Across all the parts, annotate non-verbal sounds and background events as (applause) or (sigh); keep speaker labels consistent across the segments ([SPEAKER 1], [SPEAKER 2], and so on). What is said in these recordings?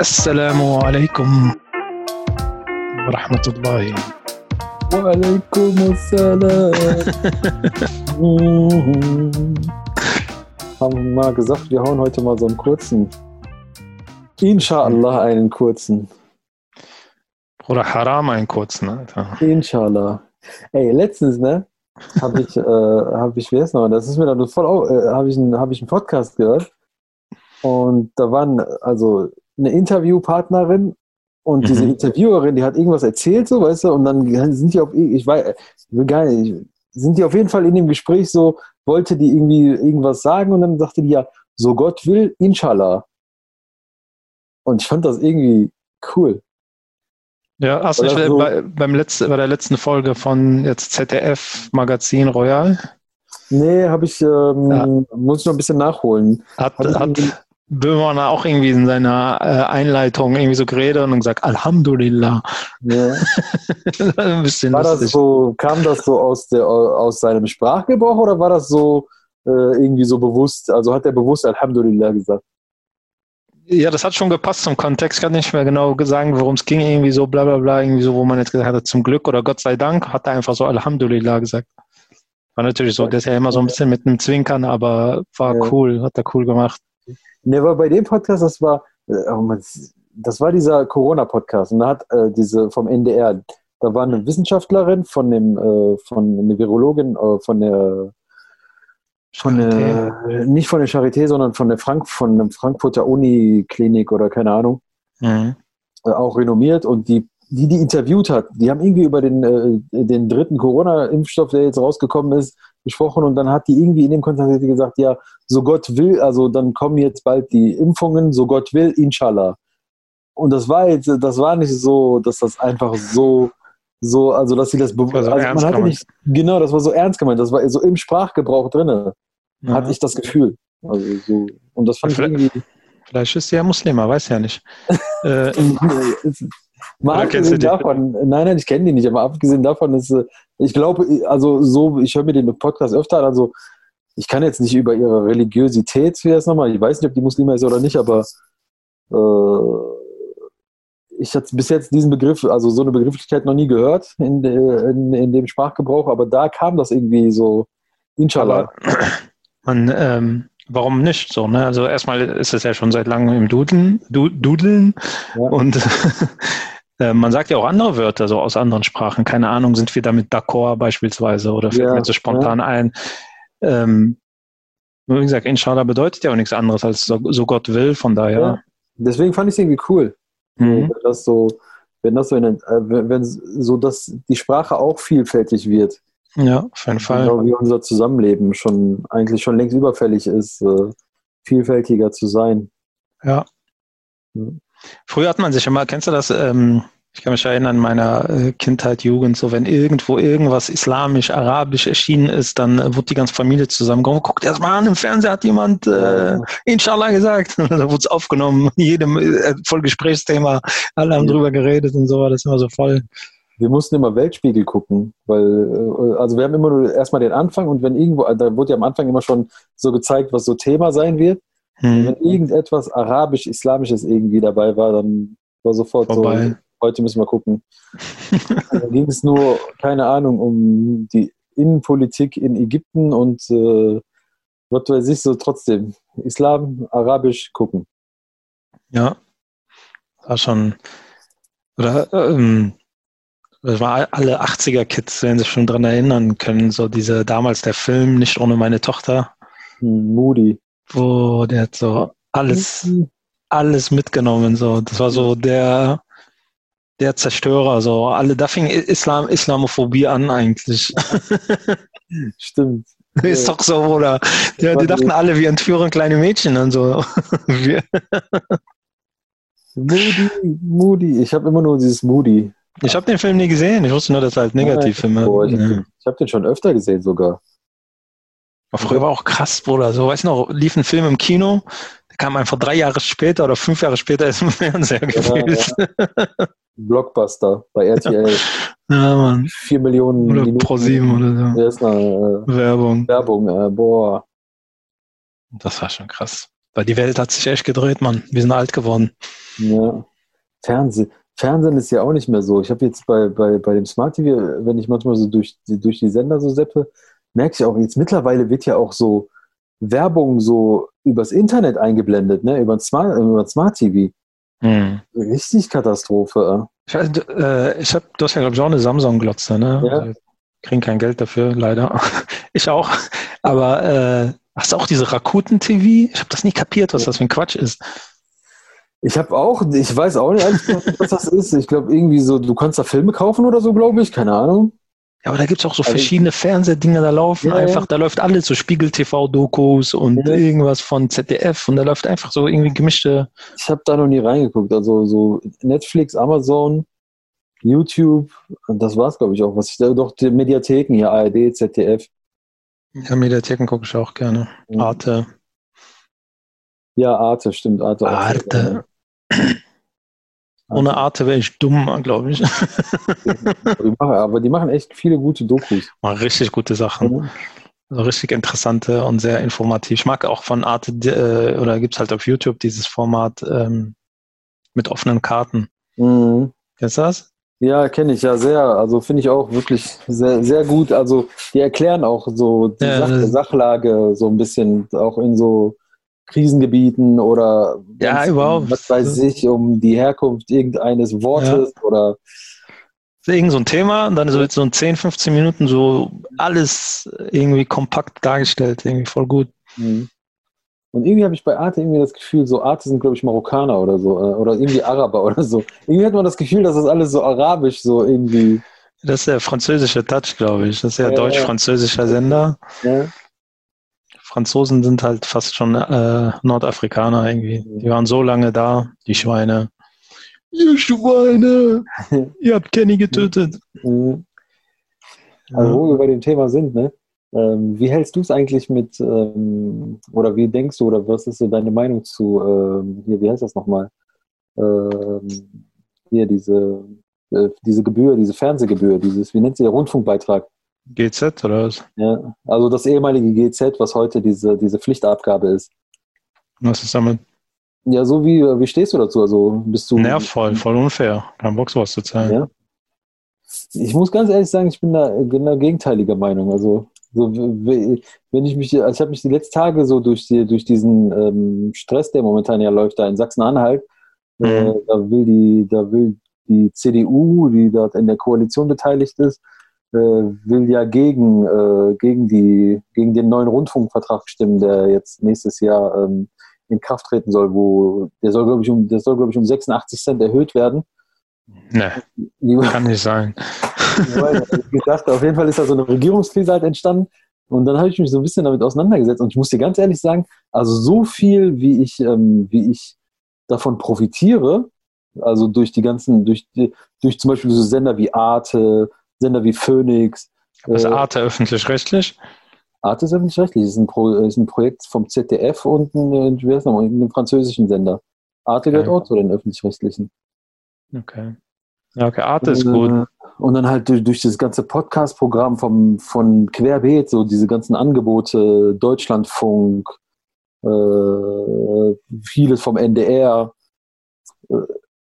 [SPEAKER 1] السلام عليكم ورحمة الله
[SPEAKER 2] وعليكم السلام. Haben mal gesagt, wir hauen heute mal so einen kurzen. Inshallah einen kurzen.
[SPEAKER 1] Bruder Haram einen kurzen, Alter.
[SPEAKER 2] Inshallah. Ey, letztens, ne? Habe ich, äh, habe ich, wie heißt noch, das ist mir dann voll, au- äh, habe ich, einen- habe ich einen Podcast gehört. Und da waren also eine Interviewpartnerin und diese
[SPEAKER 1] Mhm.
[SPEAKER 2] Interviewerin, die hat irgendwas erzählt, so, weißt du, und dann sind die auf, ich weiß, ich gar nicht, sind die auf jeden Fall in dem Gespräch so, wollte die irgendwie irgendwas sagen und dann sagte die ja, so Gott will, inshallah. Und ich fand das irgendwie cool.
[SPEAKER 1] Ja, hast du nicht
[SPEAKER 2] so-
[SPEAKER 1] bei, beim letzten, bei der letzten Folge von jetzt ZDF Magazin Royal
[SPEAKER 2] Nee, habe ich, ähm,
[SPEAKER 1] Ja.
[SPEAKER 2] muss ich noch ein bisschen nachholen.
[SPEAKER 1] hat,
[SPEAKER 2] Hat
[SPEAKER 1] hat Böhmermann auch irgendwie in seiner äh, Einleitung irgendwie so geredet und gesagt, Alhamdulillah.
[SPEAKER 2] Ja. (laughs)
[SPEAKER 1] Ein bisschen
[SPEAKER 2] War das so, kam das so aus, der, aus seinem Sprachgebrauch oder war das so äh, irgendwie so bewusst? Also hat er bewusst Alhamdulillah gesagt?
[SPEAKER 1] Ja, das hat schon gepasst zum Kontext. Ich kann nicht mehr genau sagen, worum es ging. Irgendwie so bla bla bla, irgendwie so, wo man jetzt gesagt hat, zum Glück oder Gott sei Dank, hat er einfach so Alhamdulillah gesagt. War natürlich so, das ist ja immer so ein bisschen mit einem Zwinkern, aber war
[SPEAKER 2] Ja.
[SPEAKER 1] cool, hat er cool gemacht.
[SPEAKER 2] Ne, aber bei dem Podcast, das war, äh, oh das war dieser Corona-Podcast und da hat äh, diese vom NDR, da war eine Wissenschaftlerin von dem, äh, von eine Virologin, äh, von der von der, nicht von der Charité, sondern von der Frank, von der Frankfurter Uniklinik oder keine Ahnung.
[SPEAKER 1] Mhm.
[SPEAKER 2] äh, auch renommiert und die, die die interviewt hat, die haben irgendwie über den, äh, den dritten Corona-Impfstoff, der jetzt rausgekommen ist, gesprochen und dann hat die irgendwie in dem Kontext gesagt, ja, so Gott will, also dann kommen jetzt bald die Impfungen, so Gott will, inshallah. Und das war jetzt, das war nicht so, dass das einfach so, so, also dass sie das, also
[SPEAKER 1] ernst
[SPEAKER 2] man hatte nicht, genau, das war so ernst gemeint, das war so im Sprachgebrauch drinne,
[SPEAKER 1] Ja.
[SPEAKER 2] hatte ich das Gefühl. Also so, und das fand ich
[SPEAKER 1] Vielleicht-
[SPEAKER 2] irgendwie,
[SPEAKER 1] Vielleicht ist er ja Muslima, weiß ja nicht. (laughs) äh,
[SPEAKER 2] Mal abgesehen davon, nein, nein, ich kenne die nicht, aber abgesehen davon ist, äh, ich glaube, also so, ich höre mir den Podcast öfter an, also ich kann jetzt nicht über ihre Religiosität, wie heißt nochmal, ich weiß nicht, ob die Muslime ist oder nicht, aber äh, ich hatte bis jetzt diesen Begriff, also so eine Begrifflichkeit noch nie gehört in, de, in, in dem Sprachgebrauch, aber da kam das irgendwie so, inshallah.
[SPEAKER 1] aber (clears throat) man, ähm, warum nicht so? Ne? Also erstmal ist es ja schon seit langem im Dudeln, du, Dudeln
[SPEAKER 2] Ja.
[SPEAKER 1] und (laughs) äh, man sagt ja auch andere Wörter so aus anderen Sprachen. Keine Ahnung, sind wir damit d'accord beispielsweise oder fällt
[SPEAKER 2] Ja,
[SPEAKER 1] mir so spontan ein. Ähm, wie gesagt, Inshallah bedeutet ja auch nichts anderes als so, so Gott will, von daher.
[SPEAKER 2] Ja. Deswegen fand ich es irgendwie cool.
[SPEAKER 1] Mhm.
[SPEAKER 2] wenn das so, wenn das so, in, äh, wenn, wenn so, dass die Sprache auch vielfältig wird,
[SPEAKER 1] Ja, auf jeden Fall.
[SPEAKER 2] genau wie unser Zusammenleben schon eigentlich schon längst überfällig ist, äh, vielfältiger zu sein.
[SPEAKER 1] Ja.
[SPEAKER 2] Mhm.
[SPEAKER 1] Früher hat man sich immer, kennst du das? Ähm, ich kann mich erinnern, in meiner äh, Kindheit, Jugend, so wenn irgendwo irgendwas islamisch, arabisch erschienen ist, dann äh, wurde die ganze Familie zusammengekommen. Guck dir das mal an, im Fernseher hat jemand äh. Inshallah gesagt. (laughs) Und dann wurde es aufgenommen, jedem äh, voll Gesprächsthema, alle haben
[SPEAKER 2] Ja.
[SPEAKER 1] drüber geredet und so war das immer so voll.
[SPEAKER 2] Wir mussten immer Weltspiegel gucken, weil, äh, also wir haben immer nur erstmal den Anfang und wenn irgendwo, da wurde ja am Anfang immer schon so gezeigt, was so Thema sein wird.
[SPEAKER 1] Hm.
[SPEAKER 2] Wenn irgendetwas arabisch-islamisches irgendwie dabei war, dann war sofort
[SPEAKER 1] Vorbei.
[SPEAKER 2] so, heute müssen wir gucken. (laughs) da ging es nur, keine Ahnung, um die Innenpolitik in Ägypten und äh, was weiß ich, so trotzdem. Islam, Arabisch gucken.
[SPEAKER 1] Ja, war schon, oder, ähm, das war alle 80er-Kids, werden sich schon dran erinnern können, so diese, damals der Film, nicht ohne meine Tochter,
[SPEAKER 2] Hm, Moody.
[SPEAKER 1] Wo der hat so alles, alles mitgenommen, so, das war so der, der Zerstörer, so, alle, da fing Islam, Islamophobie an eigentlich. (laughs)
[SPEAKER 2] Stimmt. (laughs)
[SPEAKER 1] Ist doch so, oder? Ja, die dachten alle, wir entführen kleine Mädchen und so. (laughs) Wir,
[SPEAKER 2] Moody, Moody. Ich habe immer nur dieses Moody.
[SPEAKER 1] ich habe den Film nie gesehen, ich wusste nur, dass er halt Negativfilme.
[SPEAKER 2] Boah, ich habe
[SPEAKER 1] ja.
[SPEAKER 2] ich den schon öfter gesehen sogar.
[SPEAKER 1] Früher war auch krass, Bruder. So, weißt du noch, lief ein Film im Kino, der kam einfach drei Jahre später oder fünf Jahre später ist im Fernseher gefühlt.
[SPEAKER 2] Blockbuster bei RTL.
[SPEAKER 1] Ja, Mann.
[SPEAKER 2] Vier Millionen
[SPEAKER 1] Oder
[SPEAKER 2] Minuten.
[SPEAKER 1] Pro 7 oder
[SPEAKER 2] Der ist eine
[SPEAKER 1] so. Werbung.
[SPEAKER 2] äh, Werbung. Äh, boah.
[SPEAKER 1] Das war schon krass. Weil die Welt hat sich echt gedreht, Mann. Wir sind alt geworden.
[SPEAKER 2] Ja. Fernsehen. Fernsehen ist ja auch nicht mehr so. Ich habe jetzt bei, bei, bei dem Smart TV, wenn ich manchmal so durch, durch die Sender so seppe, merke ich auch, jetzt mittlerweile wird ja auch so Werbung so übers Internet eingeblendet, ne? über Smart, über Smart TV. Hm. Richtig Katastrophe.
[SPEAKER 1] Ich, äh, ich habe, du hast ja, glaube ich, auch eine Samsung-Glotze, ne? Ja. Also, kriegen kein Geld dafür, leider. (laughs) ich auch. Aber äh, hast du auch diese Rakuten-TV? Ich habe das nie kapiert, was das für ein Quatsch ist.
[SPEAKER 2] Ich habe auch, ich weiß auch nicht, was das ist. Ich glaube, irgendwie so, du kannst da Filme kaufen oder so, glaube ich, keine Ahnung.
[SPEAKER 1] Ja, aber da gibt es auch so also verschiedene Fernsehdinger, da laufen ja, einfach, da läuft alles, so Spiegel-TV-Dokus und ja. irgendwas von ZDF und da läuft einfach so irgendwie gemischte.
[SPEAKER 2] Ich habe da noch nie reingeguckt. Also so Netflix, Amazon, YouTube, das war's, glaube ich, auch. Was ich da doch die Mediatheken hier, ARD, ZDF.
[SPEAKER 1] Ja, Mediatheken gucke ich auch gerne. Arte.
[SPEAKER 2] Ja, Arte, stimmt, Arte.
[SPEAKER 1] Arte. Ohne Arte wäre ich dumm, glaube ich.
[SPEAKER 2] aber die machen echt viele gute Dokus.
[SPEAKER 1] Machen richtig gute Sachen. Also richtig interessante und sehr informativ. Ich mag auch von Arte, äh, oder gibt es halt auf YouTube dieses Format ähm, mit offenen Karten. Mhm. Kennst du das?
[SPEAKER 2] Ja, kenne ich ja sehr. Also finde ich auch wirklich sehr, sehr gut. Also die erklären auch so die ja, Sach Sachlage so ein bisschen, auch in so Krisengebieten oder
[SPEAKER 1] ja, überhaupt.
[SPEAKER 2] was weiß ich, um die Herkunft irgendeines Wortes ja. oder
[SPEAKER 1] irgend so ein Thema und dann so, so in 10, 15 Minuten so alles irgendwie kompakt dargestellt, irgendwie voll gut. Mhm.
[SPEAKER 2] Und irgendwie habe ich bei Arte irgendwie das Gefühl, so Arte sind, glaube ich, Marokkaner oder so, äh, oder irgendwie Araber (laughs) oder so. Irgendwie hat man das Gefühl, dass das alles so arabisch so irgendwie.
[SPEAKER 1] Das ist der französische Touch, glaube ich. Das ist ja, ja deutsch-französischer Sender. Ja. Franzosen sind halt fast schon äh, Nordafrikaner irgendwie. Die waren so lange da, die Schweine. Ihr Schweine! (laughs) Ihr habt Kenny getötet.
[SPEAKER 2] Mhm. Also, wo wir bei dem Thema sind, ne? Ähm, wie hältst du es eigentlich mit, ähm, oder wie denkst du, oder was ist so deine Meinung zu, ähm, hier, wie heißt das nochmal? Ähm, hier, diese, äh, diese Gebühr, diese Fernsehgebühr, dieses, wie nennt sie der Rundfunkbeitrag?
[SPEAKER 1] GZ oder was?
[SPEAKER 2] Ja, also das ehemalige GZ, was heute diese, diese Pflichtabgabe ist.
[SPEAKER 1] Was ist damit?
[SPEAKER 2] Ja, so wie, wie stehst du dazu? Also bist du.
[SPEAKER 1] Nervvoll, voll unfair. Kein Bock, sowas zu zahlen. Ja.
[SPEAKER 2] Ich muss ganz ehrlich sagen, ich bin da, bin da gegenteiliger Meinung. Also, so, wenn ich mich, also ich habe mich die letzten Tage so durch, die, durch diesen ähm, Stress, der momentan ja läuft, da in Sachsen-Anhalt, äh, mhm. äh, da will die, da will die CDU, die dort in der Koalition beteiligt ist, will ja gegen, äh, gegen, die, gegen den neuen Rundfunkvertrag stimmen, der jetzt nächstes Jahr ähm, in Kraft treten soll, wo der soll, glaube ich, um, der soll, glaube ich, um 86 Cent erhöht werden.
[SPEAKER 1] Ne, kann nicht sein. (laughs)
[SPEAKER 2] ich gedacht, auf jeden Fall ist da so eine Regierungskrise halt entstanden. Und dann habe ich mich so ein bisschen damit auseinandergesetzt. Und ich muss dir ganz ehrlich sagen, also so viel, wie ich, ähm, wie ich davon profitiere, also durch die ganzen, durch, durch zum Beispiel so Sender wie Arte, Sender wie Phoenix.
[SPEAKER 1] Ist äh, Arte öffentlich-rechtlich?
[SPEAKER 2] Arte ist öffentlich-rechtlich. Ist, ein ist ein Projekt vom ZDF und ein, wie heißt noch, einem französischen Sender. Arte gehört auch zu den öffentlich-rechtlichen.
[SPEAKER 1] Okay. Ja, okay, Arte ist gut. Äh,
[SPEAKER 2] und dann halt durch, durch das ganze Podcast-Programm vom, von Querbeet, so diese ganzen Angebote, Deutschlandfunk, äh, vieles vom NDR, äh,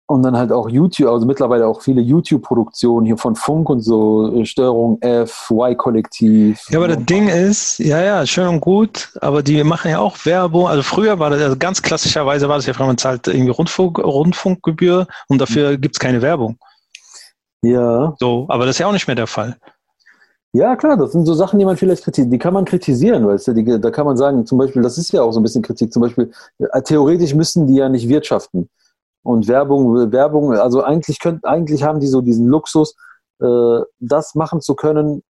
[SPEAKER 2] und dann halt auch YouTube, also mittlerweile auch viele YouTube-Produktionen hier von Funk und so, äh, Störung F, Y-Kollektiv.
[SPEAKER 1] Ja, aber das Ding ist, ja, ja, schön und gut, aber die machen ja auch Werbung. Also früher war das, also ganz klassischerweise war das ja, man zahlt irgendwie Rundfunk, Rundfunkgebühr und dafür mhm. gibt es keine Werbung.
[SPEAKER 2] Ja.
[SPEAKER 1] So, aber das ist ja auch nicht mehr der Fall.
[SPEAKER 2] Ja, klar, das sind so Sachen, die man vielleicht kritisiert, die kann man kritisieren, weißt du, die, da kann man sagen, zum Beispiel, das ist ja auch so ein bisschen Kritik, zum Beispiel, äh, theoretisch müssen die ja nicht wirtschaften. Und Werbung, Werbung, also eigentlich könnt, eigentlich haben die so diesen Luxus, äh, das machen zu können,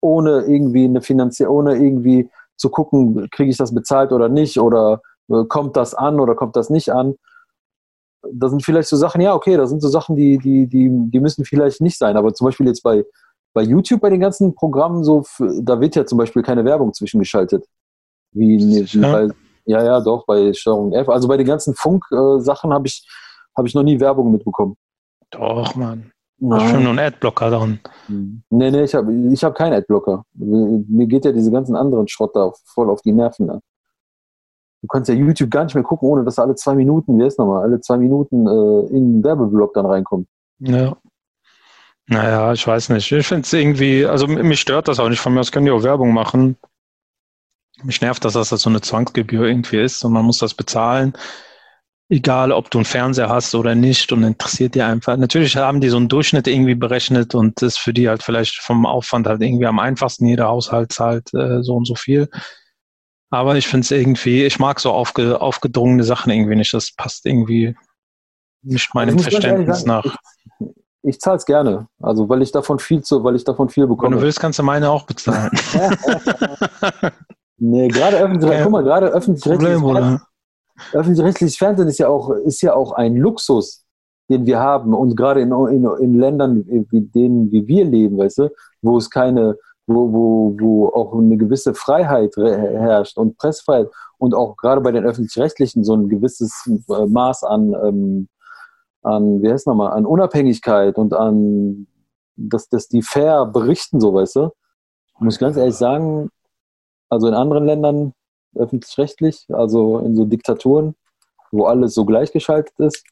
[SPEAKER 2] ohne irgendwie eine Finanzie, ohne irgendwie zu gucken, kriege ich das bezahlt oder nicht, oder äh, kommt das an oder kommt das nicht an. Das sind vielleicht so Sachen, ja, okay, das sind so Sachen, die, die, die, die müssen vielleicht nicht sein. Aber zum Beispiel jetzt bei, bei YouTube, bei den ganzen Programmen, so, da wird ja zum Beispiel keine Werbung zwischengeschaltet. Wie, wie bei, ja, ja, doch, bei Steuerung F. Also bei den ganzen Funk-Sachen äh, habe ich habe ich noch nie Werbung mitbekommen.
[SPEAKER 1] Doch, Mann. Schon nur ein Adblocker dran.
[SPEAKER 2] Hm. Nee, nee, ich habe ich hab keinen Adblocker. Mir geht ja diese ganzen anderen Schrott da voll auf die Nerven. Ne? du kannst ja YouTube gar nicht mehr gucken, ohne dass alle zwei Minuten, wie ist nochmal, alle zwei Minuten äh, in den Werbeblock dann reinkommt.
[SPEAKER 1] Ja. Naja, ich weiß nicht. Ich finde es irgendwie, also mich stört das auch nicht. Von mir aus können die auch Werbung machen. Mich nervt, dass das so eine Zwangsgebühr irgendwie ist und man muss das bezahlen. Egal, ob du einen Fernseher hast oder nicht und interessiert dir einfach. Natürlich haben die so einen Durchschnitt irgendwie berechnet und das ist für die halt vielleicht vom Aufwand halt irgendwie am einfachsten. Jeder Haushalt zahlt äh, so und so viel. Aber ich finde es irgendwie, ich mag so aufge, aufgedrungene Sachen irgendwie nicht. Das passt irgendwie nicht meinem Verständnis nach.
[SPEAKER 2] Ich, ich zahle es gerne. Also weil ich davon viel zu, weil ich davon viel bekomme.
[SPEAKER 1] Wenn du willst, kannst du meine auch bezahlen. (laughs)
[SPEAKER 2] nee, gerade öffentlich, ja. guck mal, gerade öffentlich-rechtliches Fernsehen, öffentlich Fernsehen ist ja auch, ist ja auch ein Luxus, den wir haben. Und gerade in, in, in Ländern, wie denen, wie wir leben, weißt du, wo es keine, wo, wo, wo auch eine gewisse Freiheit herrscht und Pressfreiheit und auch gerade bei den öffentlich-rechtlichen so ein gewisses äh, Maß an, ähm, an wie heißt nochmal, an Unabhängigkeit und an, dass, dass die fair berichten, so weißt du. Muss ich ganz ehrlich sagen, also in anderen Ländern öffentlich-rechtlich, also in so Diktaturen, wo alles so gleichgeschaltet ist,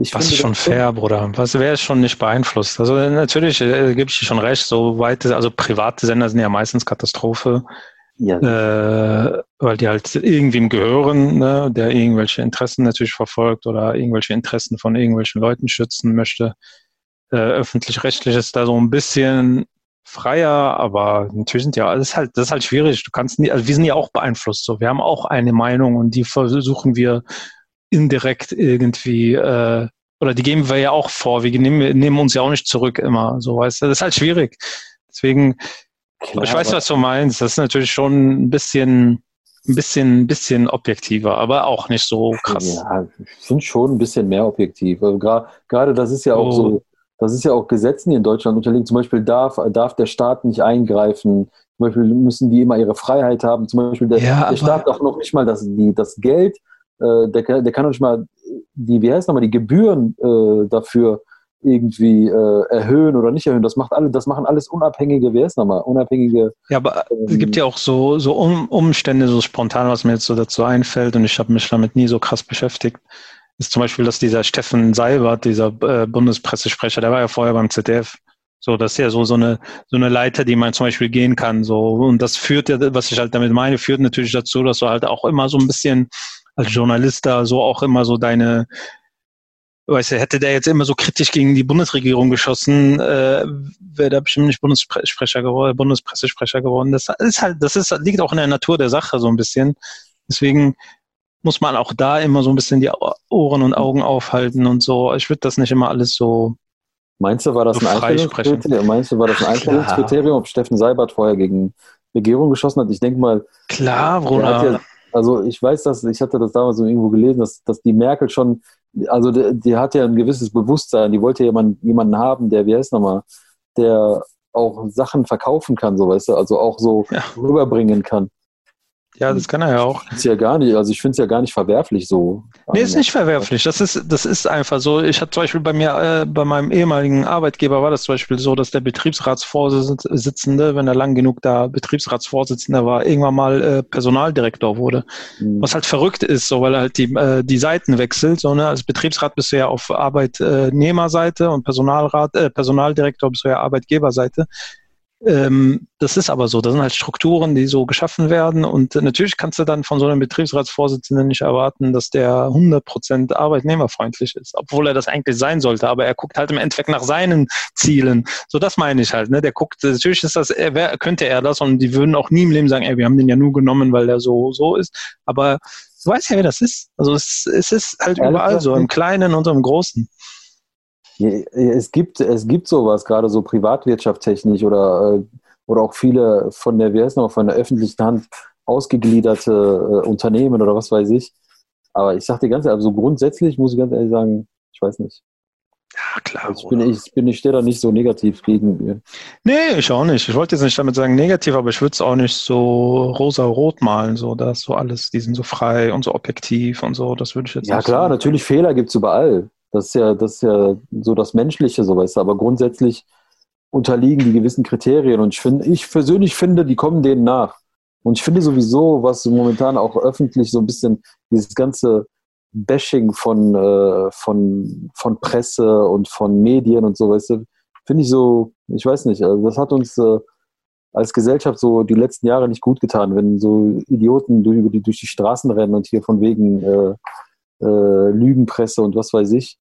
[SPEAKER 1] ich Was ist schon fair, Bruder? Was wäre schon nicht beeinflusst? Also natürlich äh, gebe ich dir schon recht, so weit, also private Sender sind ja meistens Katastrophe, ja. äh, weil die halt irgendwem gehören, ne, der irgendwelche Interessen natürlich verfolgt oder irgendwelche Interessen von irgendwelchen Leuten schützen möchte. Äh, öffentlich-rechtlich ist da so ein bisschen freier, aber natürlich sind ja, das ist halt, das ist halt schwierig. Du kannst nie, also wir sind ja auch beeinflusst, so. Wir haben auch eine Meinung und die versuchen wir indirekt irgendwie, äh, oder die geben wir ja auch vor. Wir nehmen, nehmen uns ja auch nicht zurück immer. So weißt du, das ist halt schwierig. Deswegen, Klar, ich weiß, was du meinst. Das ist natürlich schon ein bisschen, ein bisschen, ein bisschen objektiver, aber auch nicht so krass.
[SPEAKER 2] Ja, ich finde schon ein bisschen mehr objektiv. Also gerade das ist ja auch oh. so, das ist ja auch Gesetzen, die in Deutschland unterliegen. Zum Beispiel darf, darf der Staat nicht eingreifen. Zum Beispiel müssen die immer ihre Freiheit haben. Zum Beispiel der, ja, der Staat darf noch nicht mal das, die, das Geld äh, der, der kann doch nicht mal die, wie heißt nochmal, die Gebühren äh, dafür irgendwie äh, erhöhen oder nicht erhöhen. Das macht alle, das machen alles unabhängige, wer ist nochmal, unabhängige.
[SPEAKER 1] Ja, aber ähm, es gibt ja auch so, so um, Umstände, so spontan, was mir jetzt so dazu einfällt, und ich habe mich damit nie so krass beschäftigt, ist zum Beispiel, dass dieser Steffen Seibert, dieser äh, Bundespressesprecher, der war ja vorher beim ZDF. So, das ist ja so, so eine, so eine Leiter, die man zum Beispiel gehen kann, so. Und das führt ja, was ich halt damit meine, führt natürlich dazu, dass du halt auch immer so ein bisschen als Journalist da so auch immer so deine, weißt du, hätte der jetzt immer so kritisch gegen die Bundesregierung geschossen, äh, wäre da bestimmt nicht Bundessprecher geworden, Bundespressesprecher geworden. Das ist halt, das ist, liegt auch in der Natur der Sache so ein bisschen. Deswegen muss man auch da immer so ein bisschen die Ohren und Augen aufhalten und so. Ich würde das nicht immer alles so.
[SPEAKER 2] Meinst du, war das so ein Einstellungskriterium? Meinst du, war das ein Einstellungskriterium, ob Steffen Seibert vorher gegen Regierung geschossen hat? Ich denke mal.
[SPEAKER 1] Klar, Bruder.
[SPEAKER 2] Also ich weiß, dass ich hatte das damals irgendwo gelesen, dass, dass die Merkel schon, also die, die hat ja ein gewisses Bewusstsein, die wollte ja jemanden, jemanden haben, der, wie heißt nochmal, der auch Sachen verkaufen kann, so weißt du, also auch so ja. rüberbringen kann.
[SPEAKER 1] Ja, das kann er ja auch.
[SPEAKER 2] Ist ja gar nicht, also ich finde es ja gar nicht verwerflich so.
[SPEAKER 1] Nee, ist nicht verwerflich. Das ist, das ist einfach so. Ich hatte zum Beispiel bei mir, äh, bei meinem ehemaligen Arbeitgeber war das zum Beispiel so, dass der Betriebsratsvorsitzende, wenn er lang genug da Betriebsratsvorsitzender war, irgendwann mal äh, Personaldirektor wurde. Mhm. Was halt verrückt ist, so weil er halt die, äh, die Seiten wechselt. So, ne? Als Betriebsrat bist du ja auf Arbeitnehmerseite und Personalrat, äh, Personaldirektor bist du ja Arbeitgeberseite. Ähm, das ist aber so. Das sind halt Strukturen, die so geschaffen werden. Und natürlich kannst du dann von so einem Betriebsratsvorsitzenden nicht erwarten, dass der 100% arbeitnehmerfreundlich ist, obwohl er das eigentlich sein sollte. Aber er guckt halt im Endeffekt nach seinen Zielen. So, das meine ich halt. Ne? Der guckt, natürlich ist das, er könnte er das und die würden auch nie im Leben sagen, ey, wir haben den ja nur genommen, weil der so, so ist. Aber du weißt ja, wie das ist. Also es, es ist halt überall so, im Kleinen und im Großen.
[SPEAKER 2] Es gibt, es gibt sowas, gerade so privatwirtschaftstechnisch oder, äh, oder auch viele von der, wie heißt noch, von der öffentlichen Hand ausgegliederte äh, Unternehmen oder was weiß ich. Aber ich sag dir ganz ehrlich, also grundsätzlich muss ich ganz ehrlich sagen, ich weiß nicht.
[SPEAKER 1] Ja, klar.
[SPEAKER 2] Ich bin, ich, bin, ich stehe da nicht so negativ gegen.
[SPEAKER 1] Nee, ich auch nicht. Ich wollte jetzt nicht damit sagen negativ, aber ich würde es auch nicht so rosa-rot malen, so dass so alles, die sind so frei und so objektiv und so. Das würde ich jetzt
[SPEAKER 2] Ja, klar,
[SPEAKER 1] so
[SPEAKER 2] natürlich Fehler gibt es überall. Das ist ja, das ist ja so das Menschliche, so weißt du. Aber grundsätzlich unterliegen die gewissen Kriterien. Und ich finde, ich persönlich finde, die kommen denen nach. Und ich finde sowieso, was momentan auch öffentlich so ein bisschen dieses ganze Bashing von, äh, von, von Presse und von Medien und so, weißt du, finde ich so, ich weiß nicht, also das hat uns äh, als Gesellschaft so die letzten Jahre nicht gut getan, wenn so Idioten durch, die, durch die Straßen rennen und hier von wegen äh, äh, Lügenpresse und was weiß ich.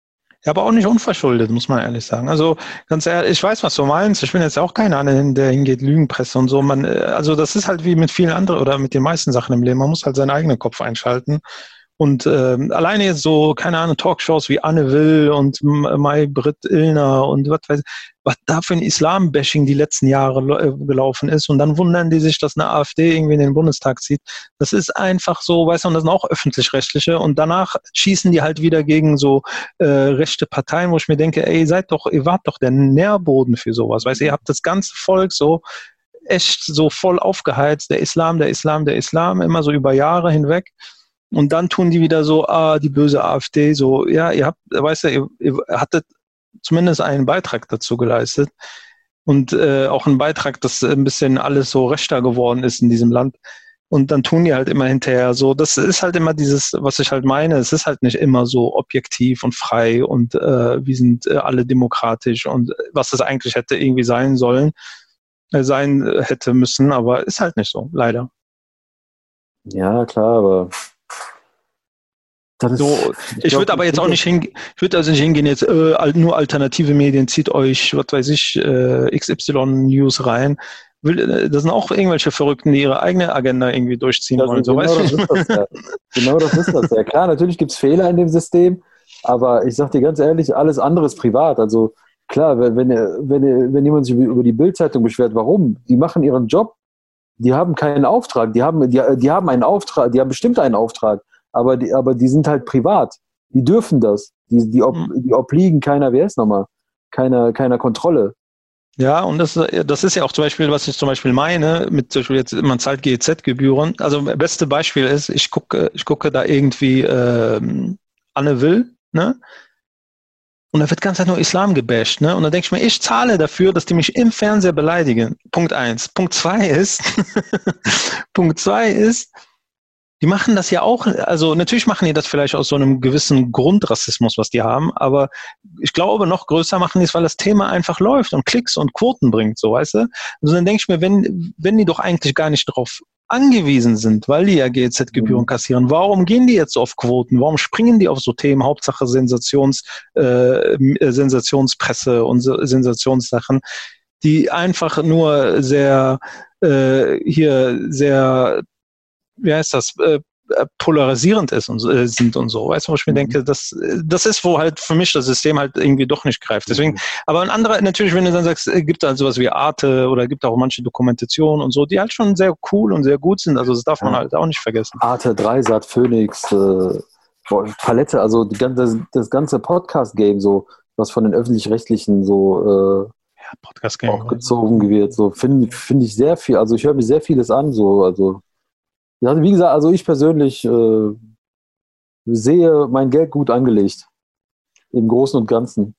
[SPEAKER 1] Ja, aber auch nicht unverschuldet, muss man ehrlich sagen. Also ganz ehrlich, ich weiß, was du meinst. Ich bin jetzt auch keiner, der hingeht, Lügenpresse und so. Man, äh, also das ist halt wie mit vielen anderen oder mit den meisten Sachen im Leben. Man muss halt seinen eigenen Kopf einschalten und ähm, alleine jetzt so, keine Ahnung, Talkshows wie Anne Will und Mai Britt Illner und was weiß ich, was da für ein Islam-Bashing die letzten Jahre äh, gelaufen ist. Und dann wundern die sich, dass eine AfD irgendwie in den Bundestag zieht. Das ist einfach so, weißt du, und das sind auch öffentlich-rechtliche. Und danach schießen die halt wieder gegen so äh, rechte Parteien, wo ich mir denke, ey, seid doch, ihr wart doch der Nährboden für sowas. Weißt du, ihr habt das ganze Volk so echt so voll aufgeheizt, der Islam, der Islam, der Islam, immer so über Jahre hinweg. Und dann tun die wieder so, ah, die böse AfD, so, ja, ihr habt, weißt du, ihr, ihr hattet zumindest einen Beitrag dazu geleistet. Und äh, auch einen Beitrag, dass ein bisschen alles so rechter geworden ist in diesem Land. Und dann tun die halt immer hinterher so. Das ist halt immer dieses, was ich halt meine. Es ist halt nicht immer so objektiv und frei und äh, wir sind äh, alle demokratisch und was es eigentlich hätte irgendwie sein sollen, äh, sein hätte müssen, aber ist halt nicht so, leider.
[SPEAKER 2] Ja, klar, aber
[SPEAKER 1] so, ich, ich würde aber jetzt auch nicht hingehen, ich würde also nicht hingehen, jetzt äh, nur alternative Medien, zieht euch, was weiß ich, äh, XY News rein. Äh, das sind auch irgendwelche Verrückten, die ihre eigene Agenda irgendwie durchziehen das wollen. So,
[SPEAKER 2] genau,
[SPEAKER 1] weißt
[SPEAKER 2] das ist das ja. genau das ist das ja. Klar, natürlich gibt es Fehler in dem System, aber ich sag dir ganz ehrlich, alles andere ist privat. Also klar, wenn, wenn, wenn, wenn jemand sich über die Bildzeitung beschwert, warum? Die machen ihren Job, die haben keinen Auftrag, die haben, die, die haben einen Auftrag, die haben bestimmt einen Auftrag aber die, aber die sind halt privat. Die dürfen das. Die, die, ob, mhm. die obliegen keiner, wer ist nochmal? Keiner, keiner Kontrolle.
[SPEAKER 1] Ja, und das, das ist ja auch zum Beispiel, was ich zum Beispiel meine, mit zum Beispiel jetzt, man zahlt GEZ-Gebühren. Also beste Beispiel ist, ich gucke, ich gucke da irgendwie ähm, Anne Will, ne? Und da wird ganz halt nur Islam gebasht, ne? Und da denke ich mir, ich zahle dafür, dass die mich im Fernseher beleidigen. Punkt eins. Punkt zwei ist, (laughs) Punkt zwei ist, die machen das ja auch, also natürlich machen die das vielleicht aus so einem gewissen Grundrassismus, was die haben, aber ich glaube, noch größer machen die es, weil das Thema einfach läuft und Klicks und Quoten bringt, so weißt du? Also dann denke ich mir, wenn, wenn die doch eigentlich gar nicht drauf angewiesen sind, weil die ja GEZ-Gebühren mhm. kassieren, warum gehen die jetzt auf Quoten? Warum springen die auf so Themen, Hauptsache Sensations, äh, Sensationspresse und Sensationssachen, die einfach nur sehr äh, hier sehr wie heißt das, äh, äh, polarisierend ist und äh, sind und so. Weißt du, wo ich mir mhm. denke, das, das ist, wo halt für mich das System halt irgendwie doch nicht greift. Deswegen, mhm. aber ein anderer, natürlich, wenn du dann sagst, äh, gibt halt sowas wie Arte oder gibt auch manche Dokumentationen und so, die halt schon sehr cool und sehr gut sind. Also das darf man ja. halt auch nicht vergessen.
[SPEAKER 2] Arte, Dreisat, Phoenix, äh, Palette, also die, das, ganze Podcast-Game, so, was von den öffentlich-rechtlichen so äh,
[SPEAKER 1] Podcast-Game
[SPEAKER 2] auch gezogen wird, so finde find ich sehr viel, also ich höre mir sehr vieles an, so, also ja, wie gesagt, also ich persönlich äh, sehe mein Geld gut angelegt. Im Großen und Ganzen.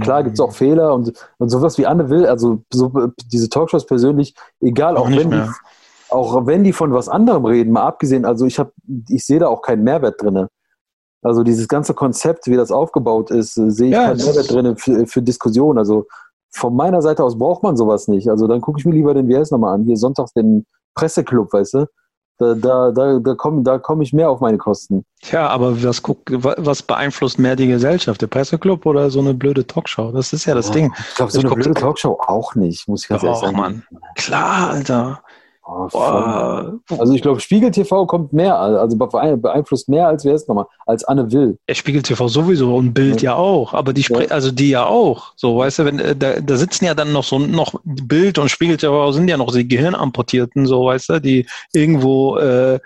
[SPEAKER 2] Klar gibt es auch Fehler und, und sowas wie Anne will, also so, diese Talkshows persönlich, egal, auch, auch wenn, die, auch wenn die von was anderem reden, mal abgesehen, also ich habe, ich sehe da auch keinen Mehrwert drin. Also dieses ganze Konzept, wie das aufgebaut ist, sehe ich ja, keinen Mehrwert drin für, für Diskussionen. Also von meiner Seite aus braucht man sowas nicht. Also dann gucke ich mir lieber den WS nochmal an. Hier sonntags den Presseclub, weißt du? Da, da, da, da komme da komm ich mehr auf meine Kosten.
[SPEAKER 1] Tja, aber was, guck, was beeinflusst mehr die Gesellschaft? Der Presseclub oder so eine blöde Talkshow? Das ist ja das oh, Ding.
[SPEAKER 2] Ich glaube, so ich eine blöde Talkshow auch nicht, muss ich ganz ehrlich sagen.
[SPEAKER 1] Mann. Klar, Alter.
[SPEAKER 2] Oh, also ich glaube, Spiegel TV kommt mehr, also beeinflusst mehr als wer ist nochmal, als Anne Will.
[SPEAKER 1] Ja, Spiegel TV sowieso und Bild ja, ja auch, aber die ja. also die ja auch. So, weißt du, wenn äh, da, da sitzen ja dann noch so noch Bild und Spiegel TV sind ja noch die Gehirnamputierten, so weißt du, die irgendwo äh,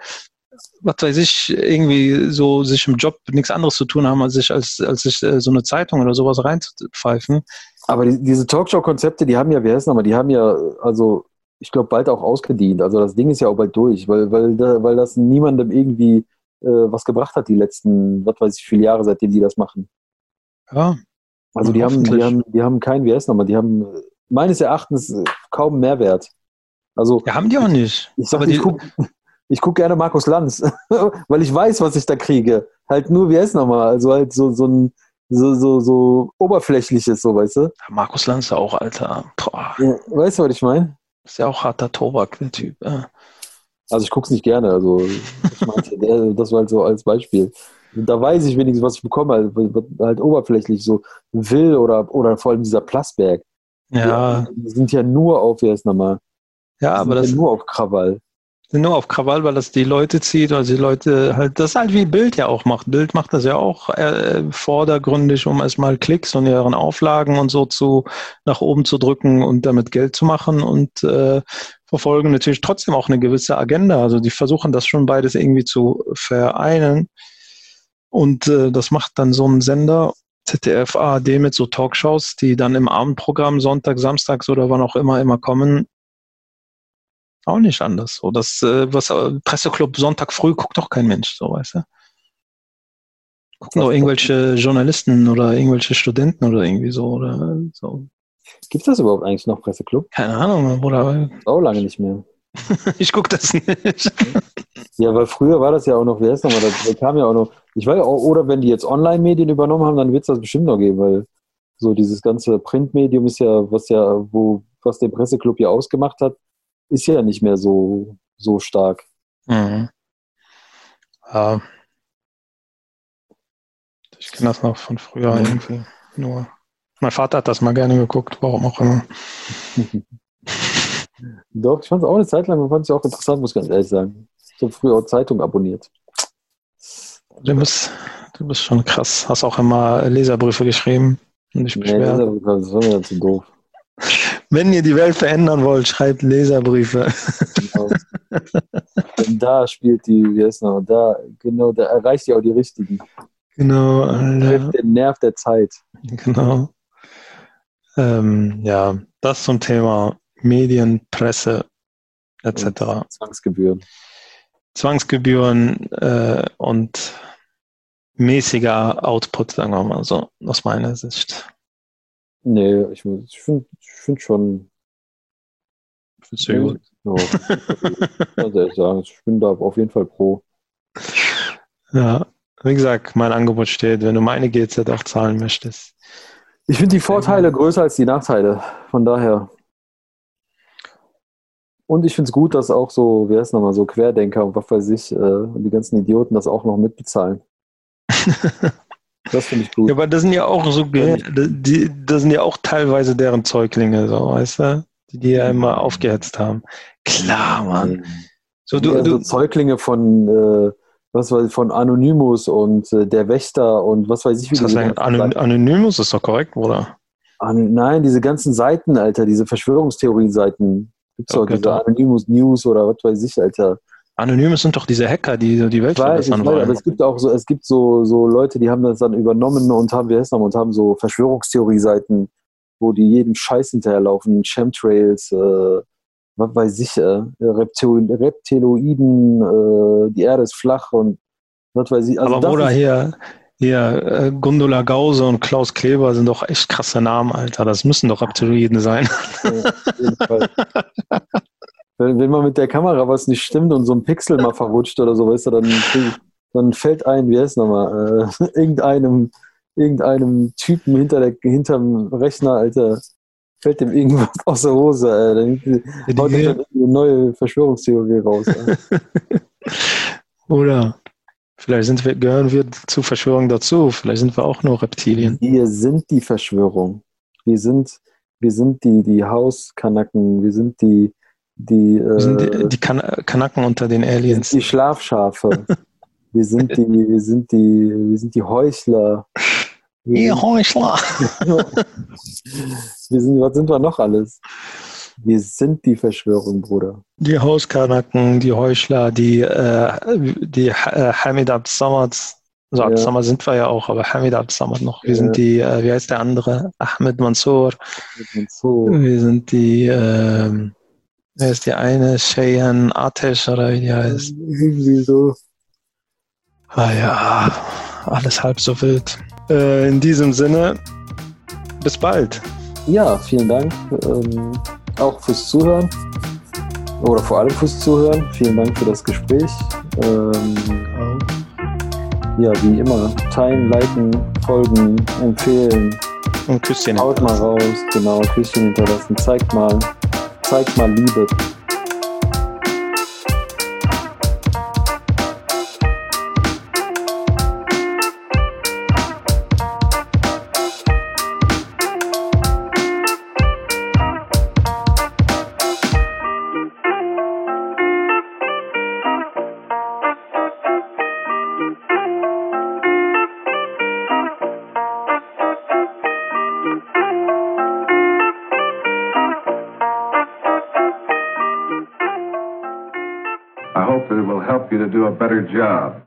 [SPEAKER 1] was weiß ich, irgendwie so sich im Job nichts anderes zu tun haben, als sich als, als sich äh, so eine Zeitung oder sowas reinzupfeifen.
[SPEAKER 2] Aber die, diese Talkshow-Konzepte, die haben ja, wie heißt nochmal, die haben ja, also ich glaube, bald auch ausgedient. Also das Ding ist ja auch bald durch, weil, weil, weil das niemandem irgendwie äh, was gebracht hat, die letzten, was weiß ich, viele Jahre, seitdem die das machen.
[SPEAKER 1] Ja.
[SPEAKER 2] Also die haben, die haben, die haben kein, wie heißt nochmal, die haben meines Erachtens kaum Mehrwert. Also,
[SPEAKER 1] Ja, haben die auch nicht.
[SPEAKER 2] ich, sag, ich
[SPEAKER 1] die-
[SPEAKER 2] gucke guck gerne Markus Lanz, (laughs) weil ich weiß, was ich da kriege. Halt nur, wie heißt nochmal? Also halt so, so ein so, so, so oberflächliches, so, weißt du?
[SPEAKER 1] Markus Lanz ist auch, Alter.
[SPEAKER 2] Ja, weißt du, was ich meine?
[SPEAKER 1] Ist ja auch harter Tobak, der Typ. Ja.
[SPEAKER 2] Also ich gucke es nicht gerne, also ich meinte, (laughs) das war halt so als Beispiel. Da weiß ich wenigstens, was ich bekomme, halt, halt oberflächlich, so Will oder, oder vor allem dieser Plasberg.
[SPEAKER 1] Ja,
[SPEAKER 2] Die sind ja nur auf, wie heißt nochmal?
[SPEAKER 1] ja, aber
[SPEAKER 2] die
[SPEAKER 1] das
[SPEAKER 2] ja nur auf Krawall.
[SPEAKER 1] Nur auf Krawall, weil das die Leute zieht, weil die Leute halt, das ist halt wie Bild ja auch macht. Bild macht das ja auch äh, vordergründig, um erstmal Klicks und ihren Auflagen und so zu nach oben zu drücken und damit Geld zu machen und äh, verfolgen natürlich trotzdem auch eine gewisse Agenda. Also die versuchen das schon beides irgendwie zu vereinen. Und äh, das macht dann so ein Sender, ZDF, ARD mit so Talkshows, die dann im Abendprogramm Sonntag, Samstags oder wann auch immer immer kommen, auch nicht anders. So, das, äh, was äh, Presseclub Sonntag früh guckt doch kein Mensch, so weißt du. Gucken doch irgendwelche Journalisten oder irgendwelche Studenten oder irgendwie so oder so.
[SPEAKER 2] Gibt es das überhaupt eigentlich noch, Presseclub?
[SPEAKER 1] Keine Ahnung, oder
[SPEAKER 2] Auch lange nicht mehr. (laughs)
[SPEAKER 1] ich guck das nicht.
[SPEAKER 2] Ja, weil früher war das ja auch noch, wie heißt nochmal, da, da kam ja auch noch, ich weiß auch, oder wenn die jetzt Online-Medien übernommen haben, dann wird es das bestimmt noch geben, weil so dieses ganze Printmedium ist ja, was ja, wo, was den Presseclub hier ausgemacht hat, ist ja nicht mehr so, so stark.
[SPEAKER 1] Mhm. Ja. Ich kenne das noch von früher
[SPEAKER 2] Mhm.
[SPEAKER 1] irgendwie. Nur. Mein Vater hat das mal gerne geguckt, warum auch immer. (laughs)
[SPEAKER 2] Doch, ich fand es auch eine Zeit lang, man fand es auch interessant, muss ich ganz ehrlich sagen. Ich habe früher auch Zeitung abonniert.
[SPEAKER 1] Du bist, du bist schon krass. Hast auch immer Leserbriefe geschrieben und dich
[SPEAKER 2] Nee,
[SPEAKER 1] beschwert.
[SPEAKER 2] das war mir zu doof.
[SPEAKER 1] Wenn ihr die Welt verändern wollt, schreibt Leserbriefe.
[SPEAKER 2] Genau. Denn da spielt die, wie heißt noch, da, genau, da erreicht ihr auch die richtigen.
[SPEAKER 1] Genau.
[SPEAKER 2] Trifft den Nerv der Zeit.
[SPEAKER 1] genau. Ähm, ja, das zum Thema Medien, Presse etc.
[SPEAKER 2] Zwangsgebühren.
[SPEAKER 1] Zwangsgebühren äh, und mäßiger Output, sagen wir mal so, aus meiner Sicht.
[SPEAKER 2] Nee, ich, ich finde ich find schon.
[SPEAKER 1] Findest du gut? (laughs)
[SPEAKER 2] Ja, ehrlich sagen, ich bin da auf jeden Fall pro.
[SPEAKER 1] Ja, wie gesagt, mein Angebot steht, wenn du meine GZ auch zahlen möchtest.
[SPEAKER 2] Ich finde die Vorteile größer als die Nachteile. Von daher. Und ich finde es gut, dass auch so, wer ist nochmal, so Querdenker und was weiß ich, äh, und die ganzen Idioten das auch noch mitbezahlen. (laughs) Das finde ich gut.
[SPEAKER 1] Ja, aber das sind ja auch so, die, das sind ja auch teilweise deren Zeuglinge, so, weißt du? Die, die ja immer aufgehetzt haben. Klar, Mann. So,
[SPEAKER 2] Du, ja, so
[SPEAKER 1] du,
[SPEAKER 2] Zeuglinge von, äh, was weiß ich, von Anonymous und äh, der Wächter und was weiß ich, wie
[SPEAKER 1] was heißt
[SPEAKER 2] diese
[SPEAKER 1] eigentlich?
[SPEAKER 2] ganzen
[SPEAKER 1] Anon
[SPEAKER 2] Seiten-
[SPEAKER 1] Anonymous ist doch korrekt, Bruder.
[SPEAKER 2] An, nein, diese ganzen Seiten, Alter, diese Verschwörungstheorie-Seiten. Gibt's
[SPEAKER 1] Okay,
[SPEAKER 2] diese
[SPEAKER 1] doch.
[SPEAKER 2] Anonymous News oder was weiß ich, Alter.
[SPEAKER 1] Anonymous sind doch diese Hacker, die so die Welt
[SPEAKER 2] weiß,
[SPEAKER 1] verbessern
[SPEAKER 2] weiß, aber
[SPEAKER 1] wollen.
[SPEAKER 2] es gibt auch so, es gibt so, so Leute, die haben das dann übernommen und haben, wie heißt das, und haben so Verschwörungstheorie-Seiten, wo die jeden Scheiß hinterherlaufen, Chemtrails, äh, was weiß ich, äh, Reptil Reptiloiden, äh, die Erde ist flach und was weiß ich. Also
[SPEAKER 1] aber Bruder, hier, hier äh, Gundula Gause und Klaus Kleber sind doch echt krasse Namen, Alter. Das müssen doch Reptiloiden sein.
[SPEAKER 2] Ja, auf jeden Fall. (laughs) wenn, wenn man mit der Kamera was nicht stimmt und so ein Pixel mal verrutscht oder so, weißt du, dann, dann fällt ein, wie heißt nochmal, äh, (laughs) irgendeinem, irgendeinem Typen hinter der, hinterm Rechner, Alter, fällt dem irgendwas (laughs) aus der Hose, äh, dann haut dann eine neue Verschwörungstheorie raus. (laughs)
[SPEAKER 1] Oder vielleicht sind wir, gehören wir zu Verschwörung dazu. Vielleicht sind wir auch nur Reptilien.
[SPEAKER 2] Wir sind die Verschwörung. Wir sind, wir sind die, die Hauskanacken, wir sind die, die, äh,
[SPEAKER 1] sind die, die kan Kanaken unter den Aliens.
[SPEAKER 2] die Schlafschafe. (laughs) Wir sind die, wir sind die, wir sind die Heuchler. Wir sind,
[SPEAKER 1] Heuchler! (laughs)
[SPEAKER 2] wir sind, was sind wir noch alles? Wir sind die Verschwörung, Bruder.
[SPEAKER 1] Die Hauskanaken, die Heuchler, die, äh, die äh, Hamid Abd-Samad. Also
[SPEAKER 2] Ja.
[SPEAKER 1] Abd-Samad sind wir ja auch, aber Hamid Abd-Samad noch. Wir
[SPEAKER 2] Ja.
[SPEAKER 1] sind die, äh, wie heißt der andere? Ahmed Mansour.
[SPEAKER 2] Und so.
[SPEAKER 1] Wir sind die, ähm, wer ist die eine? Cheyenne Atesh oder wie die heißt.
[SPEAKER 2] Irgendwie so.
[SPEAKER 1] Ah ja, alles halb so wild. Äh, in diesem Sinne, bis bald.
[SPEAKER 2] Ja, vielen Dank. Ähm, auch fürs Zuhören. oder vor allem fürs Zuhören. Vielen Dank für das Gespräch. Ähm, ja, wie immer, teilen, liken, folgen, empfehlen.
[SPEAKER 1] Ein Küsschen.
[SPEAKER 2] Haut mal raus, genau, Küsschen hinterlassen. Zeigt mal, zeigt mal Liebe.
[SPEAKER 3] You to do a better job.